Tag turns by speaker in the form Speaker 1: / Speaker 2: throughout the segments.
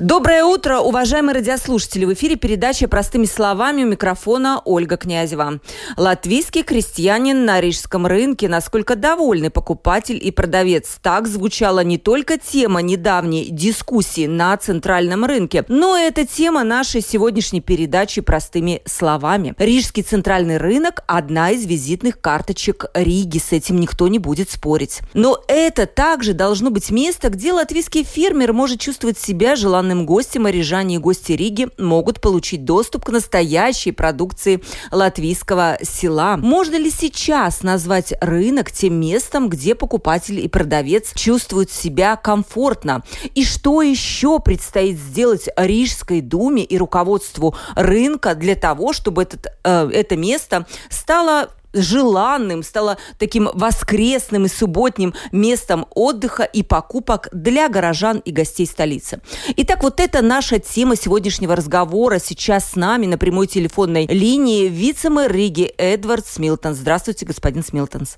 Speaker 1: Доброе утро, уважаемые радиослушатели. В эфире передача «Простыми словами» у микрофона Ольга Князева. Латвийский крестьянин на рижском рынке. Насколько довольны покупатель и продавец. Так звучала не только тема недавней дискуссии на центральном рынке, но и это тема нашей сегодняшней передачи «Простыми словами». Рижский центральный рынок – одна из визитных карточек Риги. С этим никто не будет спорить. Но это также должно быть место, где латвийский фермер может чувствовать себя желанным Гостям рижане и гости Риги могут получить доступ к настоящей продукции латвийского села. Можно ли сейчас назвать рынок тем местом, где покупатель и продавец чувствуют себя комфортно? И что еще предстоит сделать Рижской думе и руководству рынка для того, чтобы этот, э, это место стало желанным, стало таким воскресным и субботним местом отдыха и покупок для горожан и гостей столицы. Итак, вот это наша тема сегодняшнего разговора. Сейчас с нами на прямой телефонной линии вице-мэр Риги Эдвард Смилтенс. Здравствуйте, господин Смилтенс.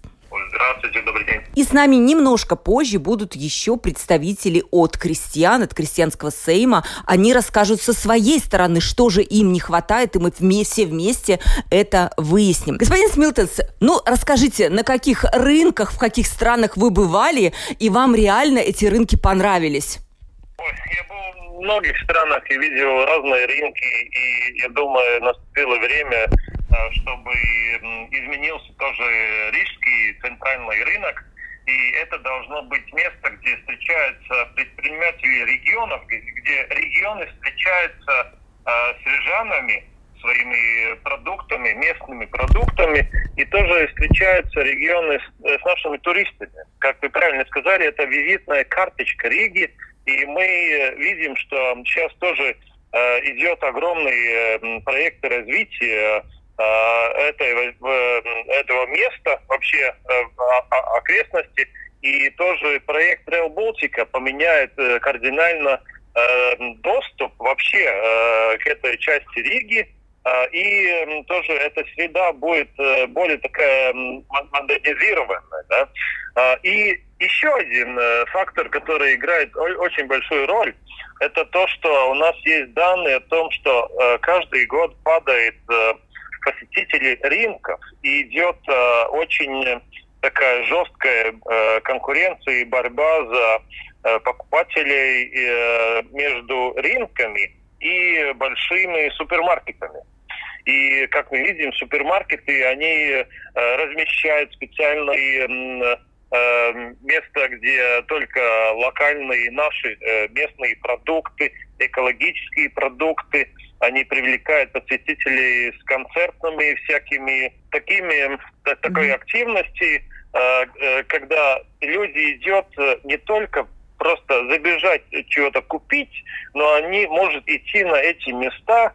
Speaker 2: Здравствуйте, добрый день.
Speaker 1: И с нами немножко позже будут еще представители от крестьян, от крестьянского сейма. Они расскажут со своей стороны, что же им не хватает, и мы вместе вместе это выясним. Господин Смилтенс, ну расскажите, на каких рынках, в каких странах вы бывали, и вам реально эти рынки понравились?
Speaker 2: Ой, я был в многих странах и видел разные рынки, и я думаю, наступило время чтобы изменился тоже рижский центральный рынок. И это должно быть место, где встречаются предприниматели регионов, где регионы встречаются э, с рижанами, своими продуктами, местными продуктами, и тоже встречаются регионы с, э, с нашими туристами. Как вы правильно сказали, это визитная карточка Риги, и мы видим, что сейчас тоже э, идет огромный э, проект развития Э, этой, этого места, вообще э, окрестности. И тоже проект Rail Baltica поменяет э, кардинально доступ вообще к этой части Риги. И тоже эта среда будет более такая модернизированная. Да? И еще один фактор, который играет очень большую роль, это то, что у нас есть данные о том, что каждый год падает посетителей рынков, и идет э, очень такая жесткая э, конкуренция и борьба за э, покупателей э, между рынками и большими супермаркетами. И, как мы видим, супермаркеты, они э, размещают специальные э, места, где только локальные наши э, местные продукты, экологические продукты, они привлекают посетителей с концертными всякими такими такой mm-hmm. активности, э, э, когда люди идет э, не только просто забежать чего-то купить, но они могут идти на эти места,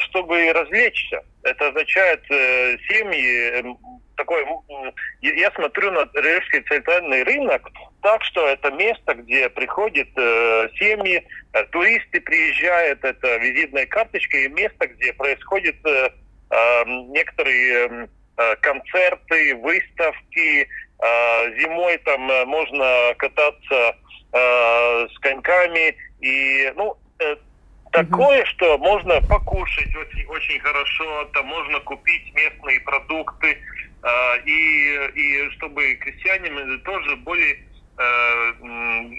Speaker 2: чтобы развлечься. Это означает семьи, такой, я смотрю на Рижский центральный рынок, так что это место, где приходят э, семьи, э, туристы приезжают, это визитная карточка, и место, где происходят э, э, некоторые э, концерты, выставки, э, зимой там э, можно кататься э, с коньками, и, ну, э, такое, что можно покушать очень, очень хорошо, там можно купить местные продукты, и, и чтобы крестьяне тоже более э,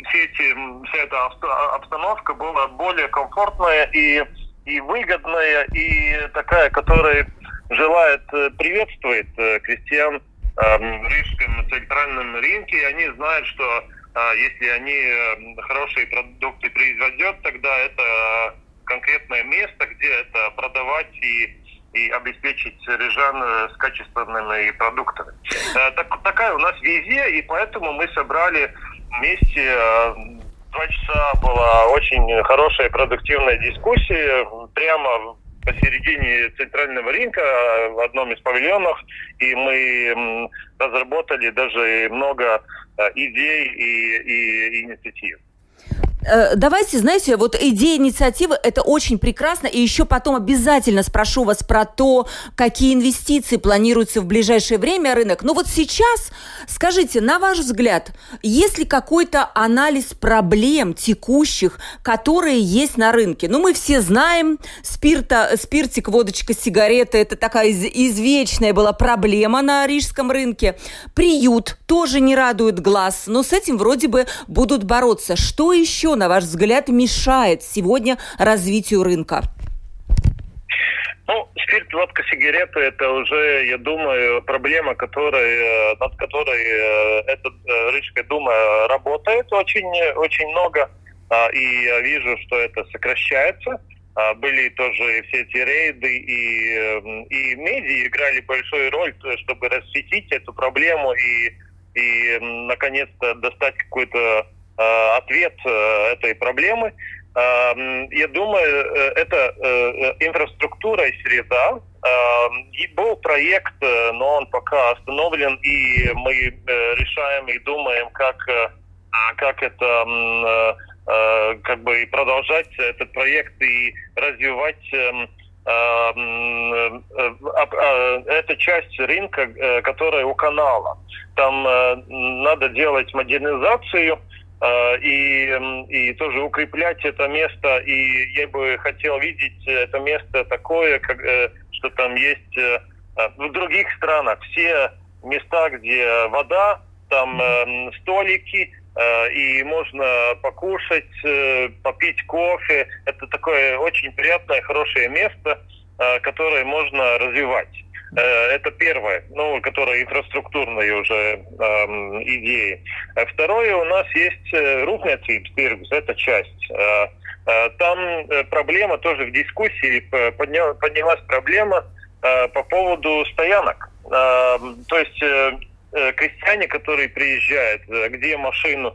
Speaker 2: все эти, вся эта обстановка была более комфортная и, и выгодная, и такая, которая желает, э, приветствует э, крестьян в рижском центральном рынке, они знают, что если они хорошие продукты произведут, тогда это конкретное место, где это продавать и и обеспечить рижан э, с качественными продуктами. Э, так, такая у нас визия, и поэтому мы собрали вместе э, два часа была очень хорошая продуктивная дискуссия прямо посередине центрального рынка в одном из павильонов, и мы разработали даже много идей и, и инициатив.
Speaker 1: Э, давайте, знаете, вот идея инициативы – это очень прекрасно. И еще потом обязательно спрошу вас про то, какие инвестиции планируются в ближайшее время рынок. Но вот сейчас скажите, на ваш взгляд, есть ли какой-то анализ проблем текущих, которые есть на рынке? Ну, мы все знаем, спирта, спиртик, водочка, сигареты – это такая из, извечная была проблема на рижском рынке. Приют тоже не радует глаз, но с этим вроде бы будут бороться. Что еще, на ваш взгляд, мешает сегодня развитию рынка?
Speaker 2: Ну, спирт, водка, сигареты – это уже, я думаю, проблема, которая, над которой э, эта э, Рижская дума работает очень, очень много. А, и я вижу, что это сокращается. А, были тоже все эти рейды, и, эм, и медиа играли большую роль, чтобы рассветить эту проблему и, и наконец-то достать какой-то э, ответ э, этой проблемы. Э, я думаю, э, это э, инфраструктура и среда. Э, и был проект, э, но он пока остановлен, и мы э, решаем и думаем, как, э, как это... Э, Э, как бы продолжать этот проект и развивать э, э, это часть рынка, которая у канала. Там надо делать модернизацию и, эм, и тоже укреплять это место. И я бы хотел видеть это место такое, как, что там есть в других странах. Все места, где вода, там столики, Э, и можно покушать, э, попить кофе. Это такое очень приятное, хорошее место, э, которое можно развивать. Это первое, ну, которое инфраструктурные уже эм, идеи. Второе, у нас есть Рухнеципстиргс, это часть. Там проблема тоже в дискуссии, поднялась проблема по поводу стоянок. То есть Э, крестьяне, которые приезжают, э, где машину э,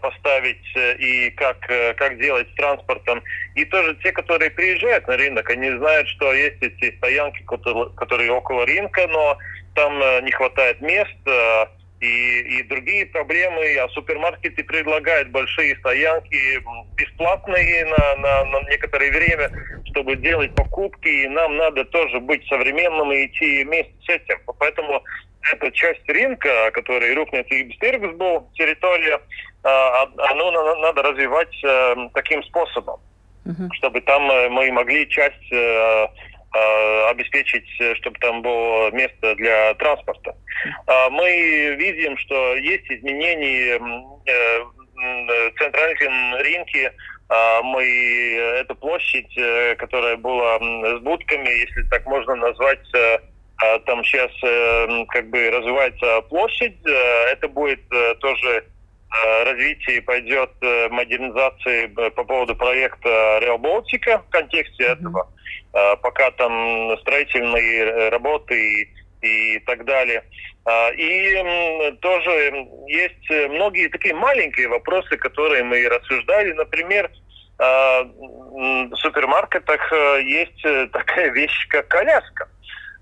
Speaker 2: поставить и как, как делать с транспортом. И тоже те, которые приезжают на рынок, они знают, что есть эти стоянки, которые около рынка, но там не хватает мест, и, и другие проблемы, а супермаркеты предлагают большие стоянки бесплатные на, на, на некоторое время, чтобы делать покупки, и нам надо тоже быть современным и идти вместе с этим. Поэтому эта часть рынка, который Бстергс был, территория, а, а, оно надо развивать э, таким способом, uh-huh. чтобы там э, мы могли часть э, обеспечить, чтобы там было место для транспорта. Uh-huh. Мы видим, что есть изменения в центральном рынке, мы эту площадь, которая была с будками, если так можно назвать, а там сейчас э, как бы развивается площадь, э, это будет э, тоже развитие пойдет модернизации по поводу проекта Реал Балтика в контексте этого, пока там строительные работы и, и так далее. И тоже есть многие такие маленькие вопросы, которые мы рассуждали. Например, в супермаркетах есть такая вещь, как коляска.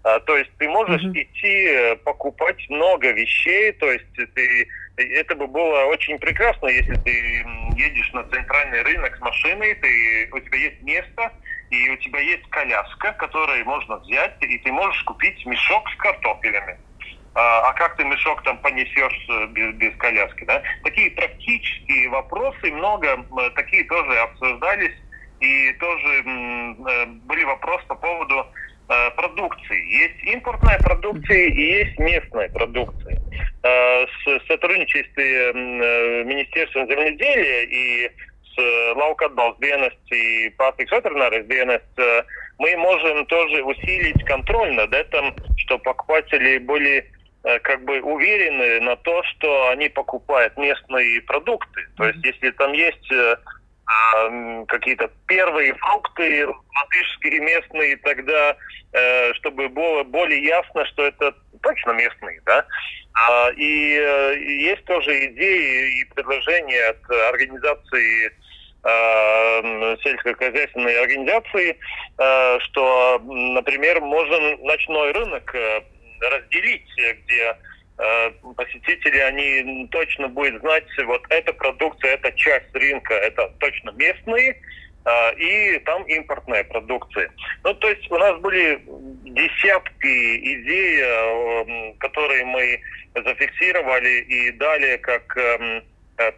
Speaker 2: А, то есть ты можешь mm-hmm. идти э, покупать много вещей, то есть ты это бы было очень прекрасно, если ты едешь на центральный рынок с машиной, ты, у тебя есть место, и у тебя есть коляска, которую можно взять, и ты можешь купить мешок с картофелями. А, а как ты мешок там понесешь э, без, без коляски, да? Такие практические вопросы, много такие тоже обсуждались, и тоже э, были вопросы по поводу Э, продукции. Есть импортная продукция и есть местная продукция. Э, с сотрудничестве э, Министерством земледелия и с Лаука dienas и Pārtiks ветеринарных dienas мы можем тоже усилить контроль над этим, чтобы покупатели были как бы уверены на то, что они покупают местные продукты. То есть, если там есть какие-то первые фрукты латышские, местные, тогда, э, чтобы было более ясно, что это точно местные, да. А, и э, есть тоже идеи и предложения от организации э, сельскохозяйственной организации, что, например, можно ночной рынок разделить, где посетители, они точно будут знать, вот эта продукция, эта часть рынка, это точно местные, и там импортная продукция. Ну, то есть у нас были десятки идей, которые мы зафиксировали и дали как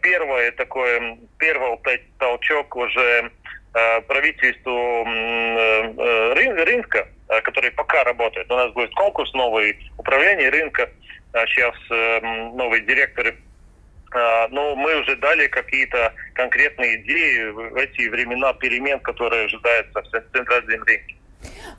Speaker 2: первое такое, первый толчок уже правительству рынка, который пока работает. У нас будет конкурс новый, управление рынка, сейчас новые директоры а, но мы уже дали какие-то конкретные идеи в эти времена перемен, которые ожидаются в центральном рынке.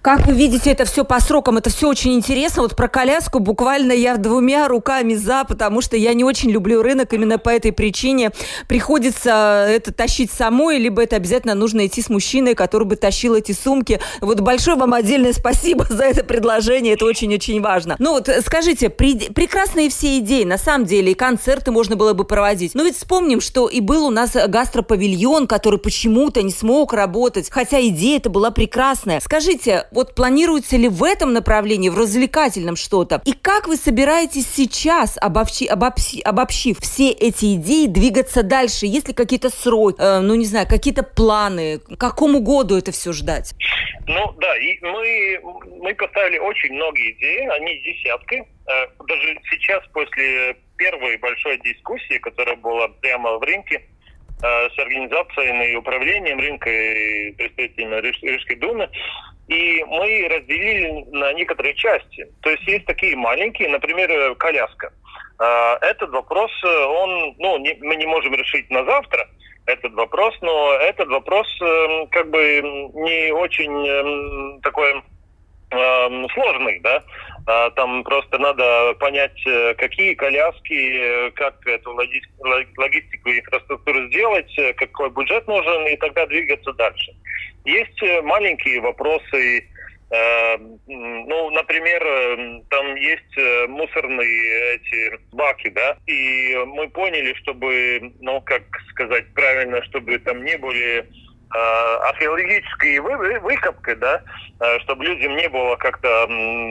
Speaker 1: Как вы видите это все по срокам? Это все очень интересно. Вот про коляску буквально я двумя руками за, потому что я не очень люблю рынок именно по этой причине. Приходится это тащить самой, либо это обязательно нужно идти с мужчиной, который бы тащил эти сумки. Вот большое вам отдельное спасибо за это предложение. Это очень-очень важно. Ну вот скажите, при, прекрасные все идеи, на самом деле, и концерты можно было бы проводить. Но ведь вспомним, что и был у нас гастропавильон, который почему-то не смог работать, хотя идея это была прекрасная. Скажите, вот планируется ли в этом направлении, в развлекательном что-то? И как вы собираетесь сейчас, обобщи, обобщи, обобщив все эти идеи, двигаться дальше? Есть ли какие-то сроки, э, ну не знаю, какие-то планы? К какому году это все ждать?
Speaker 2: Ну да, и мы, мы поставили очень многие идеи, они десятки. Э, даже сейчас, после первой большой дискуссии, которая была прямо в рынке, э, с организацией и управлением рынка и представителями Рижской думы, и мы разделили на некоторые части. То есть есть такие маленькие, например, коляска. А, этот вопрос, он, ну, не, мы не можем решить на завтра, этот вопрос, но этот вопрос эм, как бы не очень эм, такой эм, сложный, да. А, там просто надо понять, э, какие коляски, э, как эту логистику и инфраструктуру сделать, э, какой бюджет нужен, и тогда двигаться дальше. Есть маленькие вопросы, ну, например, там есть мусорные эти баки, да, и мы поняли, чтобы, ну, как сказать правильно, чтобы там не были археологические вы, выкопки, да, чтобы людям не было как-то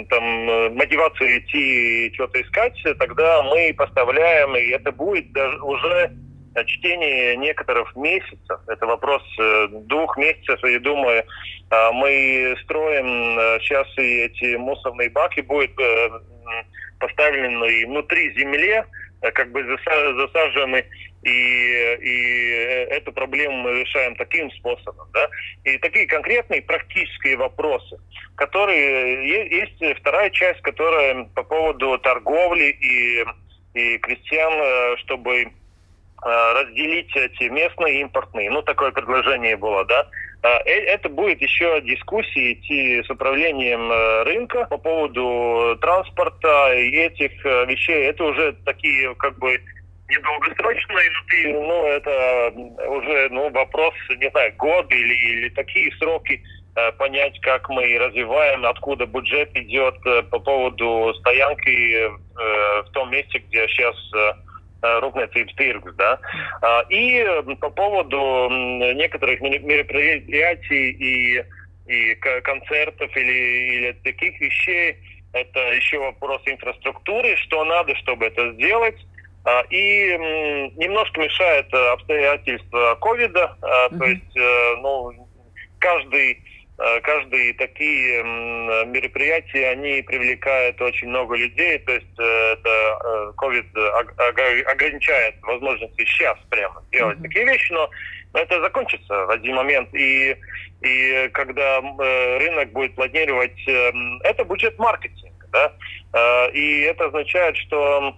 Speaker 2: там мотивации идти что-то искать, тогда мы поставляем, и это будет даже уже чтение некоторых месяцев. Это вопрос э, двух месяцев, и думаю, э, мы строим сейчас э, и эти мусорные баки будут поставлены внутри земли, как бы засажены, и, и эту проблему мы решаем таким способом. Да? И такие конкретные практические вопросы, которые есть вторая часть, которая по поводу торговли и, и крестьян, чтобы Э, разделить эти местные и импортные. Ну, такое предложение было, да. Э, э, это будет еще дискуссии идти с управлением рынка по поводу транспорта и этих вещей. Это уже такие, как бы, недолгосрочные, ну, это уже, ну, вопрос, не знаю, год или, или такие сроки понять, как мы развиваем, откуда бюджет идет по поводу стоянки в том месте, где сейчас Э, tirgus. Да? И по поводу некоторых мероприятий и, и концертов или, или таких вещей, это еще вопрос инфраструктуры, что надо, чтобы это сделать. И немножко мешает обстоятельства ковида, mm-hmm. то есть э, ну, каждый Э, каждые такие мероприятия, они привлекают очень много людей, то есть э, это COVID э, ограничает возможности сейчас прямо делать mm-hmm. такие вещи, но это закончится в один момент. И, и когда рынок будет планировать, это будет маркетинг, да, и это означает, что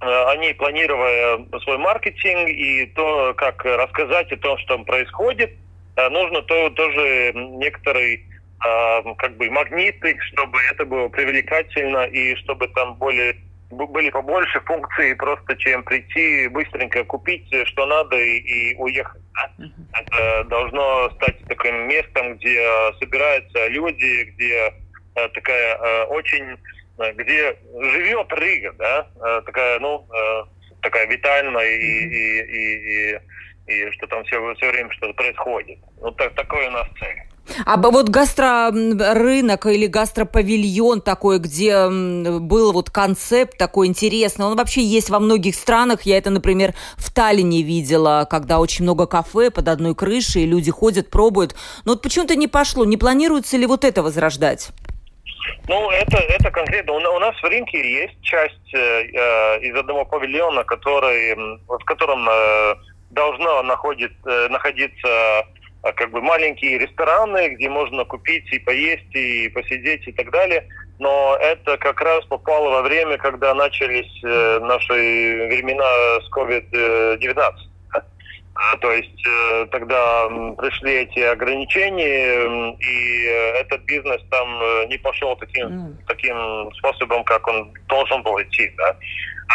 Speaker 2: они, планируя свой маркетинг и то, как рассказать о том, что происходит, Э, нужно то, тоже некоторые а, как бы магниты, чтобы это было привлекательно и чтобы там более были побольше функций просто, чем прийти быстренько купить, что надо и, и уехать. Да? Это должно стать таким местом, где собираются люди, где э, такая э, очень, где живет Рига, да, такая, ну, такая витальная и, и, и, и и что там все, все время что-то происходит. Вот так, такой у нас цель.
Speaker 1: А вот гастрорынок или гастропавильон такой, где был вот концепт такой интересный, он вообще есть во многих странах. Я это, например, в Таллине видела, когда очень много кафе под одной крышей, и люди ходят, пробуют. Но вот почему-то не пошло. Не планируется ли вот это возрождать?
Speaker 2: Ну, это, это конкретно. У, у нас в рынке есть часть э, э из одного павильона, который, в котором э, должно находит, э, находиться э, как бы маленькие рестораны, где можно купить и поесть, и посидеть и так далее. Но это как раз попало во время, когда начались э, наши времена с COVID-19. А, то есть э, тогда пришли эти ограничения, и э, этот бизнес там э, не пошел таким, mm. таким способом, как он должен был идти. Да?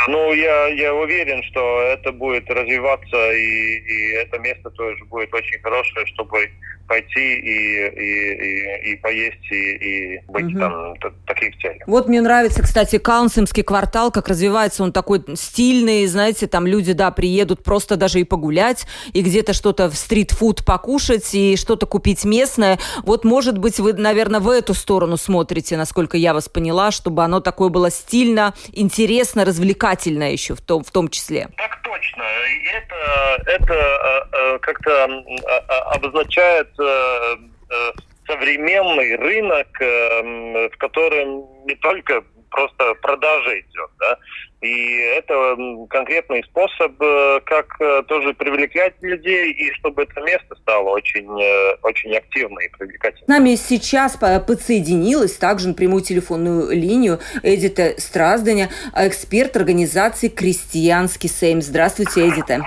Speaker 2: Ну, я, я уверен, что это будет развиваться, и, и это место тоже будет очень хорошее, чтобы пойти и, и, и, и поесть, и, и быть угу. там таких целей.
Speaker 1: Вот мне нравится, кстати, Каунсимский квартал, как развивается он такой стильный, знаете, там люди, да, приедут просто даже и погулять, и где-то что-то в стритфуд покушать, и что-то купить местное. Вот, может быть, вы, наверное, в эту сторону смотрите, насколько я вас поняла, чтобы оно такое было стильно, интересно, развлекательно еще в том, в том числе.
Speaker 2: Так точно. Это, это э, э, как-то обозначает Э, э, современный рынок, э, в котором не только просто продажа идет, да, и это конкретный способ, как тоже привлекать людей, и чтобы это место стало очень, очень активно и привлекательным.
Speaker 1: С нами сейчас подсоединилась также на прямую телефонную линию Эдита Стразданя, эксперт организации «Крестьянский Сейм». Здравствуйте, Эдита.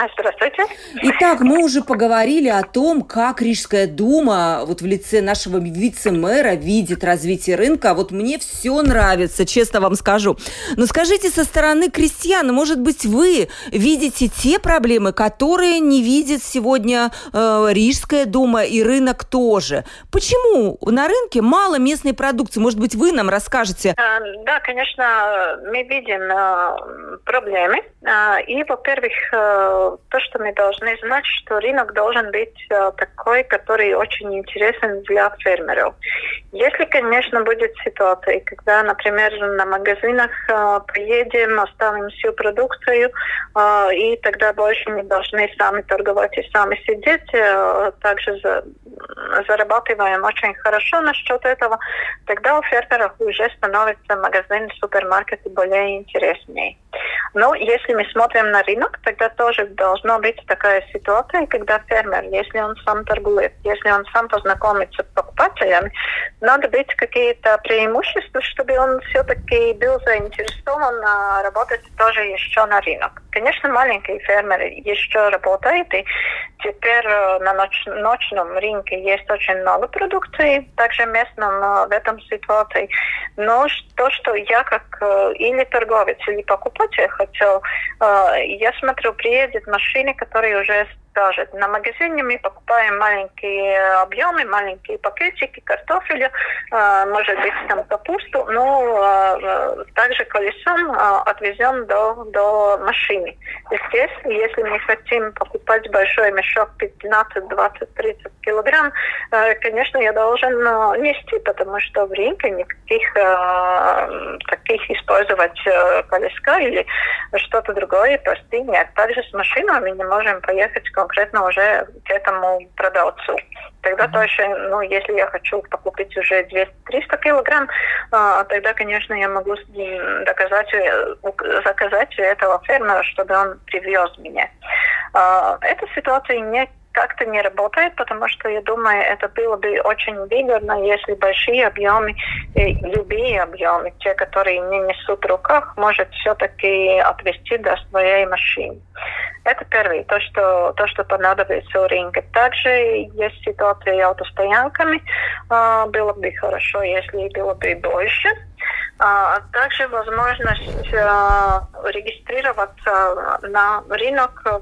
Speaker 3: А, здравствуйте.
Speaker 1: Итак, мы уже поговорили о том, как Рижская дума вот в лице нашего вице-мэра видит развитие рынка. Вот мне все нравится, честно вам скажу. Но скажите со стороны крестьян, может быть, вы видите те проблемы, которые не видит сегодня э, Рижская дума и рынок тоже. Почему на рынке мало местной продукции? Может быть, вы нам расскажете?
Speaker 3: А, да, конечно, мы видим э, проблемы. А, и, во-первых, э, то, что мы должны знать, что рынок должен быть э, такой, который очень интересен для фермеров. Если, конечно, будет ситуация, когда, например, на магазинах э, поедем, оставим всю продукцию, э, и тогда больше мы должны сами торговать и сами сидеть, также за, зарабатываем очень хорошо насчет этого, тогда у фермеров уже становится магазин, супермаркеты более интереснее. Но если мы смотрим на рынок, тогда тоже должна быть такая ситуация, когда фермер, если он сам торгует, если он сам познакомится с покупателями, надо быть какие-то преимущества, чтобы он все-таки был заинтересован работать тоже еще на рынок. Конечно, маленькие фермеры еще работают, и теперь э, на ноч ночном рынке есть очень много продукции, также местном э, в этом ситуации. Но то, что я как э, или торговец, или покупатель хотел, я смотрю, приедет машины, которые уже скажет. На магазине мы покупаем маленькие объемы, маленькие пакетики картофеля, э, может быть там капусту, но э, также колесом э, отвезем до, до машины. Здесь, если мы хотим покупать большой мешок 15, 20, 30 килограмм, конечно, я должен нести, потому что в рынке никаких таких использовать колеска или что-то другое прости нет. Также с машиной мы не можем поехать конкретно уже к этому продавцу. Тогда точно, ну, если я хочу покупить уже 200-300 килограмм, а, тогда, конечно, я могу доказать, э, заказать этого фермера, чтобы он привез меня. А, эта ситуация не как-то не работает, потому что я думаю, это было бы очень выгодно, если большие объемы, любые объемы, те, которые не несут в руках, может все-таки отвезти до своей машины. Это первое, то, что, то, что понадобится у рынка. Также есть ситуация автостоянками. А, было бы хорошо, если было бы больше. А также возможность а, регистрироваться на рынок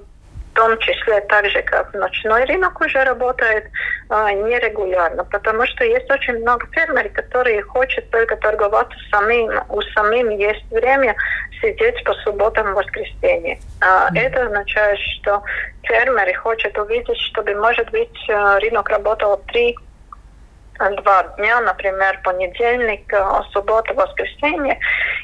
Speaker 3: том числе так же, как ночной рынок уже работает, а, нерегулярно, потому что есть очень много фермеров, которые хотят только торговаться самим, у самим есть время сидеть по субботам и воскресенье. Mm-hmm. Это означает, что фермеры хотят увидеть, чтобы, может быть, э, рынок работал три два дня, например, понедельник, э, суббота, воскресенье,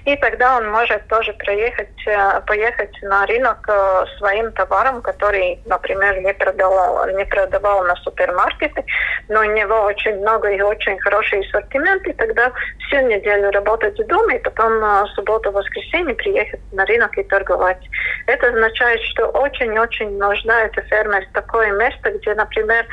Speaker 3: и тогда он может тоже проехать, э, поехать на рынок э, своим товаром, который, например, не продавал, не продавал на супермаркеты, но у него очень много и очень хороший ассортимент, и тогда всю неделю работать дома, и потом субботу, воскресенье приехать на рынок и торговать. Это означает, что очень-очень нуждается фермер в такое место, где, например,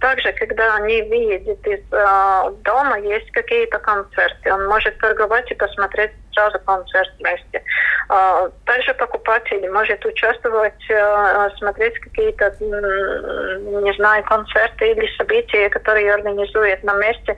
Speaker 3: также, когда они видят из э, дома есть какие-то концерты. Он может торговать и посмотреть сразу концерт вместе. Э, также покупатель может участвовать, э, смотреть какие-то, не знаю, концерты или события, которые организует на месте.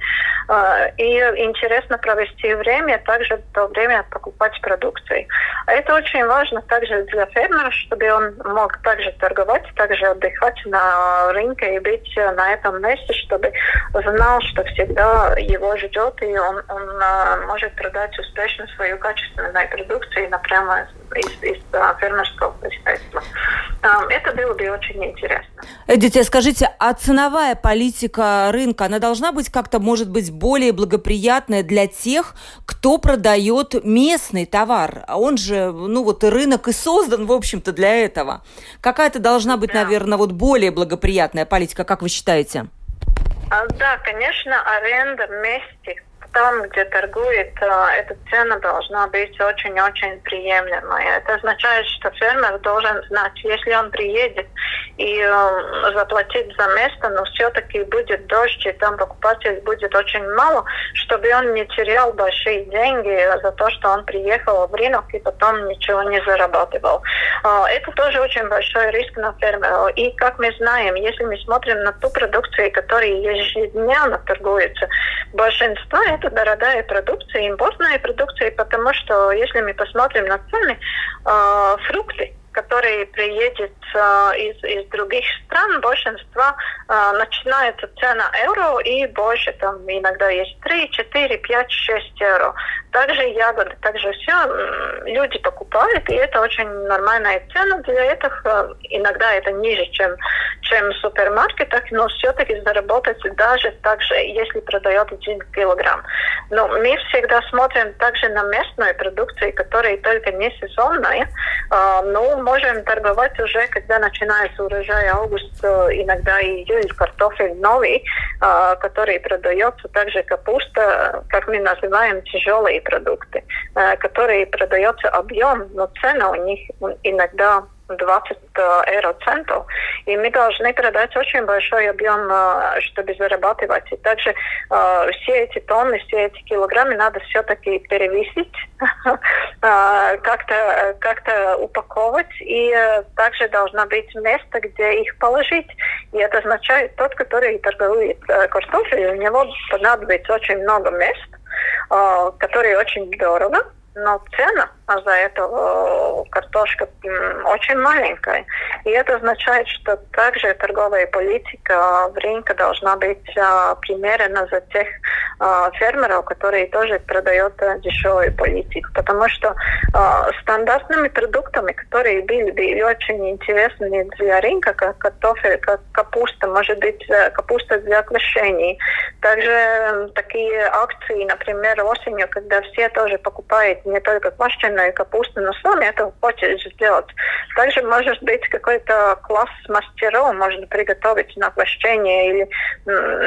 Speaker 3: Э, и интересно провести время, также в то время покупать продукции. Это очень важно также для фермера, чтобы он мог также торговать, также отдыхать на рынке и быть на этом месте, чтобы знал, что всегда его ждет, и он, он а, может продать успешно свою качественную продукцию напрямо из, из а, фермерского хозяйства. А, это было бы очень интересно.
Speaker 1: Эдите, скажите, а ценовая политика рынка, она должна быть как-то, может быть, более благоприятная для тех, кто продает местный товар? Он же, ну вот рынок и создан, в общем-то, для этого. Какая-то должна быть, да. наверное, вот более благоприятная политика, как вы считаете?
Speaker 3: А, да, конечно, аренда вместе там, где торгует, а, эта цена должна быть очень-очень приемлемой. Это означает, что фермер должен знать, если он приедет и э, заплатит за место, но все-таки будет дождь, и там покупателей будет очень мало, чтобы он не терял большие деньги за то, что он приехал в рынок и потом ничего не зарабатывал. Э, это тоже очень большой риск на фермера. И как мы знаем, если мы смотрим на ту продукцию, которая ежедневно торгуется, большинство это дорогая продукция, импортная продукция, потому что если мы посмотрим на цены, э, фрукты, которые приедет э, из, из других стран, большинство э, начинается цена евро и больше, там иногда есть 3, 4, 5, 6 евро. Также ягоды, также все люди покупают, и это очень нормальная цена для этого. Э, иногда это ниже, чем, чем в супермаркетах, но все-таки заработать даже так же, если продает один килограмм. Но мы всегда смотрим также на местную продукцию, которая только не сезонная, э, но можем торговать уже, когда начинается урожай август, э, иногда июль, картофель новый, который продается, также капуста, как мы называем, тяжелые продукты, э, которые продается объем, но цена у них иногда 20 евро центов. И мы должны продать очень большой объем, э, чтобы зарабатывать. И также э, все эти тонны, все эти килограммы надо все-таки перевесить, э, как-то как упаковать. И также должно быть место, где их положить. И это означает, тот, который торгует картофель, у него понадобится очень много мест, которые очень дорого но цена за эту э, картошку очень маленькая. И это означает, что также торговая политика в рынке должна быть э, примерена за тех э, фермеров, которые тоже продают дешевую политику. Потому что стандартными продуктами, которые были, были очень интересны для рынка, как картофель, как капуста, может быть, капуста для квашений. Также такие акции, например, осенью, когда все тоже покупают не только квашеную капусту, но сами это хочет сделать. Также может быть какой-то класс мастеров, можно приготовить на квашение или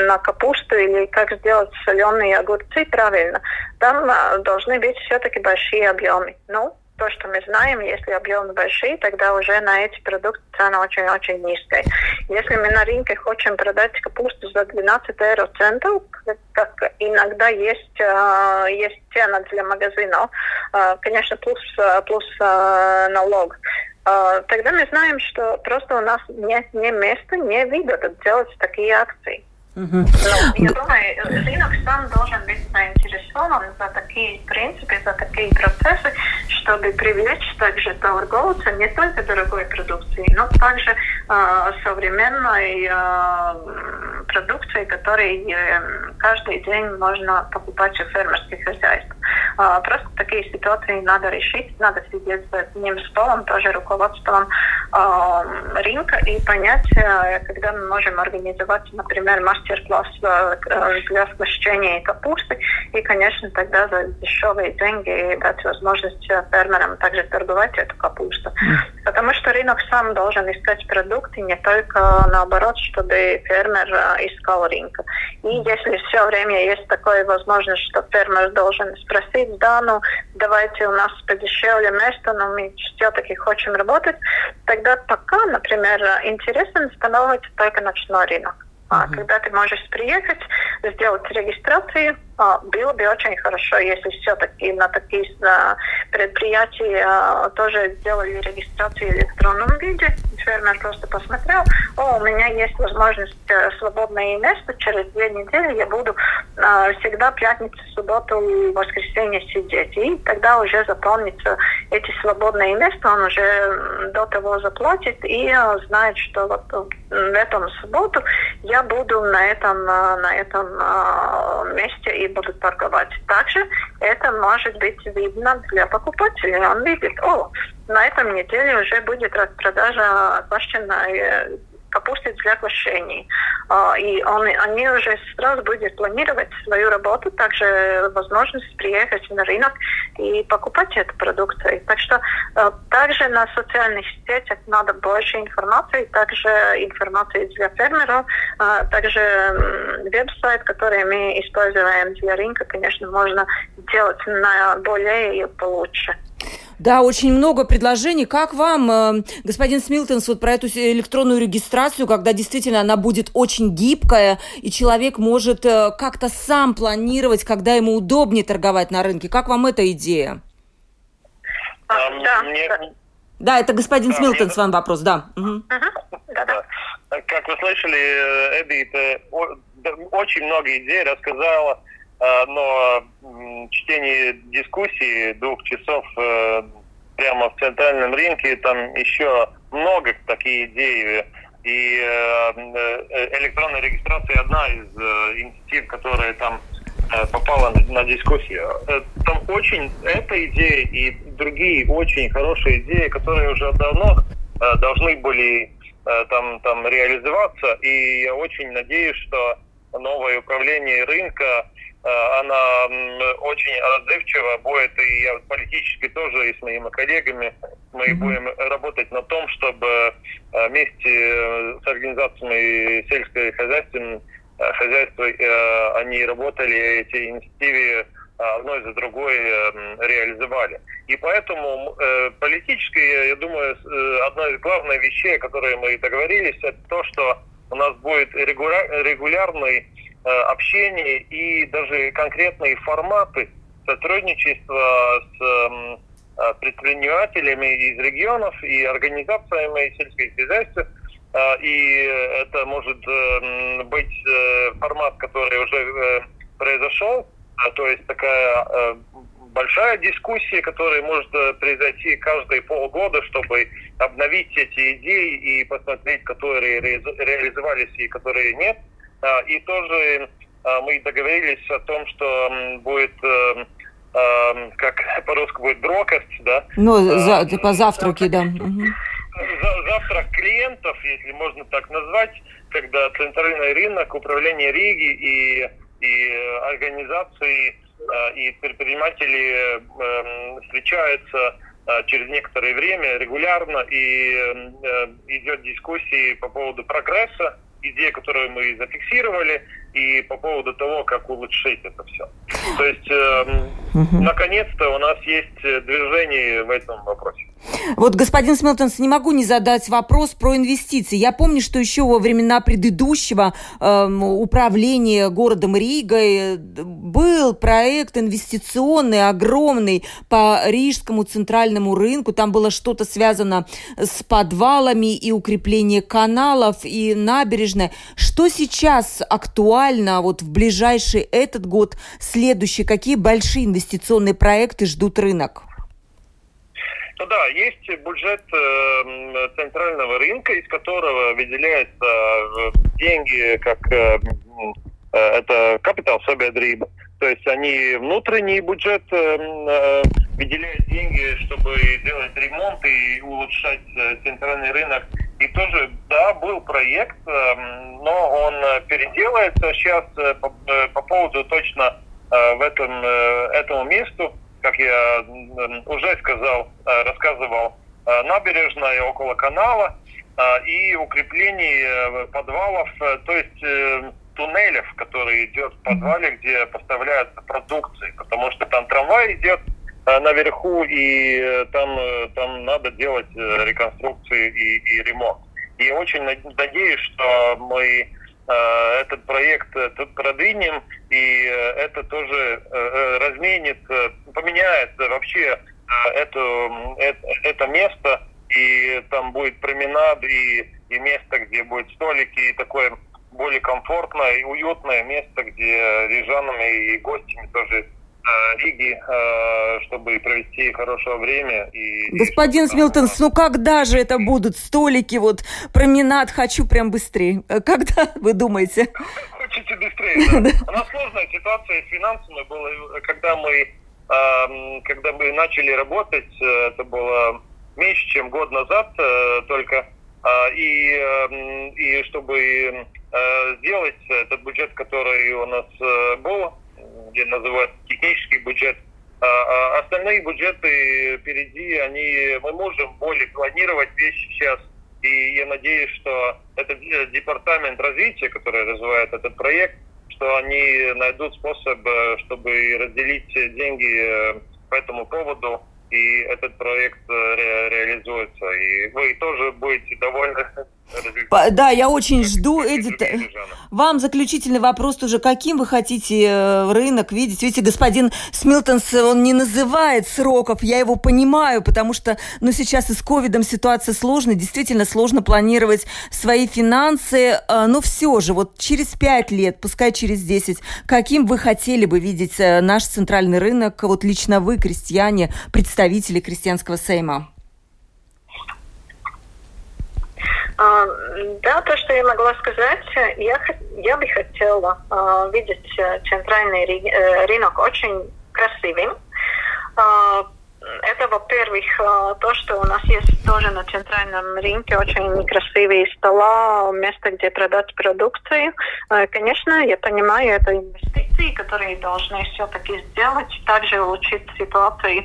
Speaker 3: на капусту, или как сделать соленые огурцы правильно. Там а, должны быть все-таки большие объемы. Ну, то, что мы знаем, если объемы большие, тогда уже на эти продукты цена очень-очень низкая. Если мы на рынке хотим продать капусту за 12 евро центов, как иногда есть, э, есть цена для магазинов, э, конечно, плюс, плюс э, налог, тогда мы знаем, что просто у нас нет ни места, ни вида делать такие акции. Но я думаю, рынок сам должен быть заинтересован за такие принципы, за такие процессы, чтобы привлечь также торговца не только дорогой продукции, но также э, современной э, продукции, которой э, каждый день можно покупать у фермерских хозяйств. Э, просто такие ситуации надо решить, надо сидеть за одним столом, тоже руководством э, рынка и понять, э, когда мы можем организовать, например, мастер-класс э, для смещения капусты, и, конечно, тогда за дешевые деньги дать возможность фермерам также торговать эту капусту. Потому что рынок сам должен искать продукты, не только наоборот, чтобы фермер э, искал рынка. И если все время есть такая возможность, что фермер должен спросить, да, ну давайте у нас подешевле место, но мы все-таки хотим работать, тогда пока, например, интересен становится только ночной рынок. Mm-hmm. Когда ты можешь приехать, сделать регистрацию, а, было бы очень хорошо, если все-таки на такие предприятия а, тоже сделали регистрацию в электронном виде. Фермер просто посмотрел, о, у меня есть возможность э, свободное место, через две недели я буду а, всегда пятницу, субботу и воскресенье сидеть. И тогда уже заполнится эти свободные места, он уже до того заплатит и знает, что вот в этом субботу я буду на этом, на этом месте и будут торговать. Также это может быть видно для покупателей. Он видит, о, на этом неделе уже будет распродажа квашеной капусты для квашений. А, и он, они уже сразу будут планировать свою работу, также возможность приехать на рынок и покупать эту продукцию. Так что а, также на социальных сетях надо больше информации, также информации для фермеров, а, также веб-сайт, который мы используем для рынка, конечно, можно делать на более и получше.
Speaker 1: Да, очень много предложений. Как вам, э, господин Смилтонс, вот про эту электронную регистрацию, когда действительно она будет очень гибкая, и человек может э, как-то сам планировать, когда ему удобнее торговать на рынке? Как вам эта идея?
Speaker 2: А, да. Мне...
Speaker 1: да, это господин да, Смилтон, с вами вопрос, да. Угу.
Speaker 2: Да, да. Как вы слышали, Эдит очень много идей рассказала но чтение дискуссии двух часов э, прямо в центральном рынке, там еще много таких идей. И э, электронная регистрация одна из инициатив, которая там попала на дискуссию. Там очень эта идея и другие очень хорошие идеи, которые уже давно должны были там, там реализоваться. И я очень надеюсь, что новое управление рынка Э, она очень отзывчива будет, и я политически тоже, и с моими коллегами, мы mm-hmm. будем работать на том, чтобы э, вместе с организациями сельского хозяйства, э, хозяйства они работали, эти инициативы одной за другой реализовали. И поэтому политически, я думаю, одна из главных вещей, о которой мы договорились, это то, что у нас будет регулярный Э, общение и даже конкретные форматы сотрудничества с эм, э, предпринимателями из регионов и организациями сельских хозяйств. Э, и это может эм, быть формат, который уже произошел, то есть такая большая дискуссия, которая может произойти каждые полгода, чтобы обновить эти идеи и посмотреть, которые реализовались и которые нет. И тоже а, мы договорились о том, что будет э, э, как по-русски будет брокост, да?
Speaker 1: Ну, а, за, типа завтраки, да.
Speaker 2: Завтрак клиентов, если можно так назвать, когда центральный рынок, управление Риги и, и организации а, и предприниматели эм, встречаются через некоторое время регулярно и э, идет дискуссии по поводу прогресса идея, которую мы зафиксировали, и по поводу того, как улучшить это все. То есть, э, угу. наконец-то у нас есть движение в этом вопросе.
Speaker 1: Вот, господин Смелтонс, не могу не задать вопрос про инвестиции. Я помню, что еще во времена предыдущего э, управления городом Ригой был проект инвестиционный, огромный по рижскому центральному рынку. Там было что-то связано с подвалами и укрепление каналов и набережной. Что сейчас актуально вот в ближайший этот год, следующий? Какие большие инвестиционные проекты ждут рынок?
Speaker 2: Ну да, есть бюджет э, центрального рынка, из которого выделяются э, деньги, как э, э, это капитал собедриба. То есть они внутренний бюджет э, э, выделяют деньги, чтобы делать ремонт и улучшать центральный рынок. И тоже, да, был проект, э, но он переделается сейчас по, по поводу точно э, в этом, э, этому месту как я уже сказал, э, рассказывал, э, набережная около канала э, и укрепление подвалов, то есть туннелев, которые идет в подвале, где поставляются продукции, потому что там трамвай идет наверху, и там, там надо делать реконструкцию и, и ремонт. И очень надеюсь, что мы этот проект продвинем, и это тоже разменит, поменяет вообще эту, это, это место, и там будет променад, и, и место, где будут столики, и такое более комфортное и уютное место, где рижанами и гостями тоже Э, Риги, э, чтобы провести хорошее время. И,
Speaker 1: Господин и, Смилтонс, ну когда же это будут столики, вот променад, хочу прям быстрее. Э, когда вы думаете?
Speaker 2: Хочете быстрее, да. У нас сложная ситуация с финансами была, когда мы, когда мы начали работать, это было меньше, чем год назад только, и, эм, и чтобы сделать этот бюджет, который у нас был, где называют технический бюджет. А остальные бюджеты впереди, они, мы можем более планировать вещи сейчас. И я надеюсь, что этот департамент развития, который развивает этот проект, что они найдут способ, э, чтобы разделить деньги э, по этому поводу и этот проект э, ре реализуется. И вы тоже будете довольны.
Speaker 1: Да, я очень жду, Эдит. Вам заключительный вопрос тоже. Каким вы хотите э, рынок видеть? Видите, господин Смилтонс, он не называет сроков, я его понимаю, потому что ну, сейчас и с ковидом ситуация сложная, действительно сложно планировать свои финансы, а, но все же, вот через пять лет, пускай через десять, каким вы хотели бы видеть э, наш центральный рынок, вот лично вы, крестьяне, представители крестьянского сейма?
Speaker 3: А, да, то, что я могла сказать, я, я бы хотела а, видеть э, центральный э, рынок очень красивым. А, это, во-первых, то, что у нас есть тоже на центральном рынке очень красивые стола, место, где продать продукцию. Конечно, я понимаю, это инвестиции, которые должны все-таки сделать, также улучшить ситуацию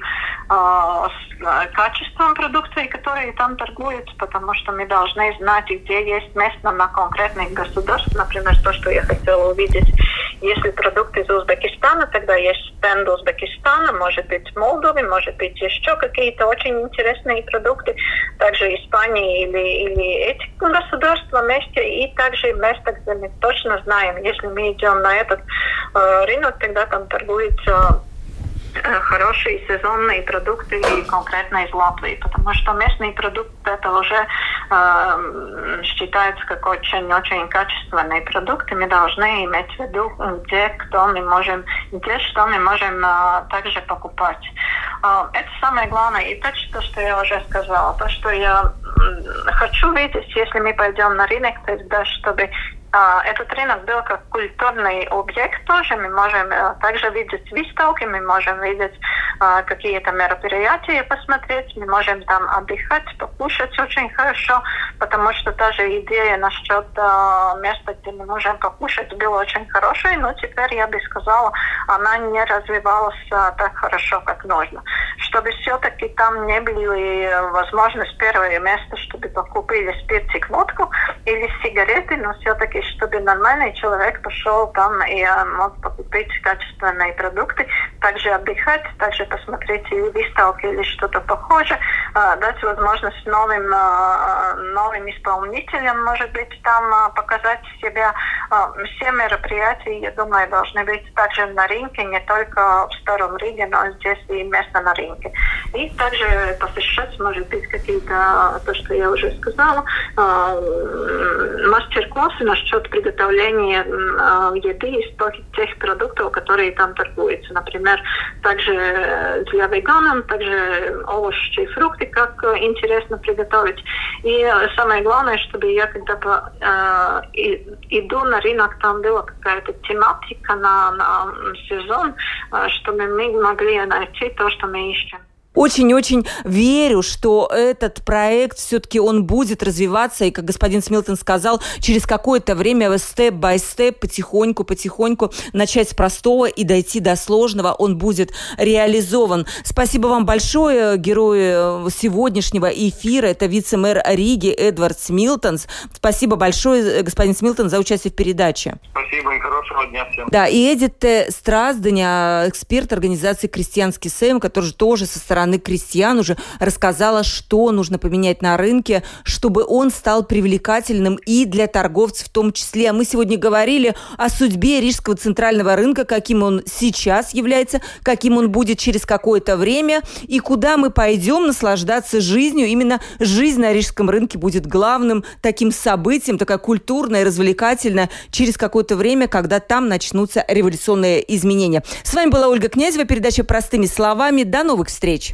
Speaker 3: с Э, качеством продукции, которые там торгуют, потому что мы должны знать, где есть место на конкретных государств. Например, то, что я хотела увидеть. Если продукты из Узбекистана, тогда есть стенд Узбекистана, может быть Молдовы, может быть еще какие-то очень интересные продукты. Также Испании или, или эти государства вместе. И также место, где мы точно знаем, если мы идем на этот э, рынок, тогда там торгуется хорошие сезонные продукты конкретно из Латвии, потому что местный продукт это уже э, считается как очень-очень качественный продукт, и мы должны иметь в виду, где кто мы можем, где что мы можем э, также покупать. Э, это самое главное. И то, что, я уже сказала, то, что я э, хочу видеть, если мы пойдем на рынок, тогда чтобы этот рынок был как культурный объект тоже. Мы можем э, также видеть выставки, мы можем видеть а, какие-то мероприятия посмотреть, мы можем там отдыхать, покушать очень хорошо, потому что та же идея насчет а, места, где мы можем покушать, была очень хорошая, но теперь я бы сказала, она не развивалась так хорошо, как нужно. Чтобы все-таки там не были возможность первое место, чтобы покупили спиртик, водку или сигареты, но все-таки чтобы нормальный человек пошел там и мог покупить качественные продукты, также отдыхать, также посмотреть выставки или что-то похожее, дать возможность новым, новым исполнителям, может быть, там показать себя. Все мероприятия, я думаю, должны быть также на рынке, не только в Старом Риге, но здесь и место на рынке. И также посещать, может быть, какие-то, то, что я уже сказала, мастер-классы насчет приготовления еды из тех продуктов, которые там торгуются. Например, также для веганов, также овощи и фрукты, как интересно приготовить. И самое главное, чтобы я когда э, иду на рынок, там была какая-то тематика на, на сезон, чтобы мы могли найти то, что мы ищем
Speaker 1: очень-очень верю, что этот проект все-таки он будет развиваться, и, как господин Смилтон сказал, через какое-то время степ-бай-степ, потихоньку-потихоньку начать с простого и дойти до сложного, он будет реализован. Спасибо вам большое, герой э, сегодняшнего эфира, это вице-мэр Риги Эдвард Смилтонс. Спасибо большое, господин Смилтон, за участие в передаче.
Speaker 2: Спасибо и хорошего дня всем.
Speaker 1: Да, и Эдит Страздания, эксперт организации «Крестьянский Сэм», который тоже со стороны стороны крестьян уже рассказала, что нужно поменять на рынке, чтобы он стал привлекательным и для торговцев в том числе. А мы сегодня говорили о судьбе Рижского центрального рынка, каким он сейчас является, каким он будет через какое-то время и куда мы пойдем наслаждаться жизнью. Именно жизнь на Рижском рынке будет главным таким событием, такая культурная, развлекательная, через какое-то время, когда там начнутся революционные изменения. С вами была Ольга Князева, передача «Простыми словами». До новых встреч!